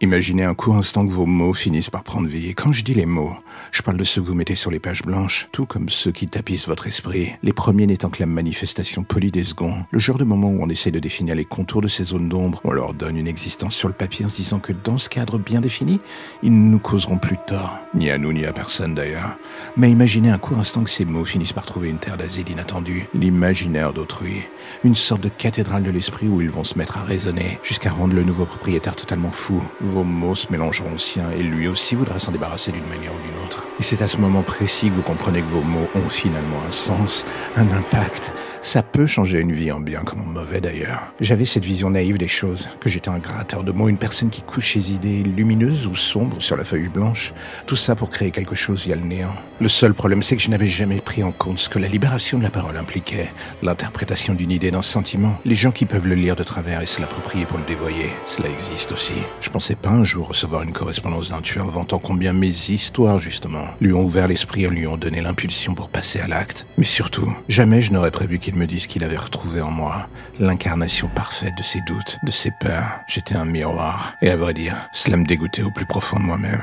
Imaginez un court instant que vos mots finissent par prendre vie. Quand je dis les mots, je parle de ceux que vous mettez sur les pages blanches, tout comme ceux qui tapissent votre esprit. Les premiers n'étant que la manifestation polie des seconds. Le genre de moment où on essaie de définir les contours de ces zones d'ombre, on leur donne une existence sur le papier en se disant que dans ce cadre bien défini, ils ne nous causeront plus de tort. Ni à nous, ni à personne d'ailleurs. Mais imaginez un court instant que ces mots finissent par trouver une terre d'asile inattendue. L'imaginaire d'autrui. Une sorte de cathédrale de l'esprit où ils vont se mettre à raisonner, jusqu'à rendre le nouveau propriétaire totalement fou vos mots se mélangeront aux siens et lui aussi voudra s'en débarrasser d'une manière ou d'une autre. Et c'est à ce moment précis que vous comprenez que vos mots ont finalement un sens, un impact, ça peut changer une vie en bien comme en mauvais d'ailleurs. J'avais cette vision naïve des choses, que j'étais un gratteur de mots, une personne qui couche ses idées lumineuses ou sombres sur la feuille blanche. Tout ça pour créer quelque chose via le néant. Le seul problème, c'est que je n'avais jamais pris en compte ce que la libération de la parole impliquait. L'interprétation d'une idée, d'un sentiment. Les gens qui peuvent le lire de travers et se l'approprier pour le dévoyer. Cela existe aussi. Je pensais pas un jour recevoir une correspondance d'un tueur vantant combien mes histoires, justement, lui ont ouvert l'esprit et lui ont donné l'impulsion pour passer à l'acte. Mais surtout, jamais je n'aurais prévu qu'il me dise qu'il avait retrouvé en moi l'incarnation parfaite de ses doutes, de ses peurs. J'étais un miroir. Et à vrai dire, cela me dégoûtait au plus profond de moi-même.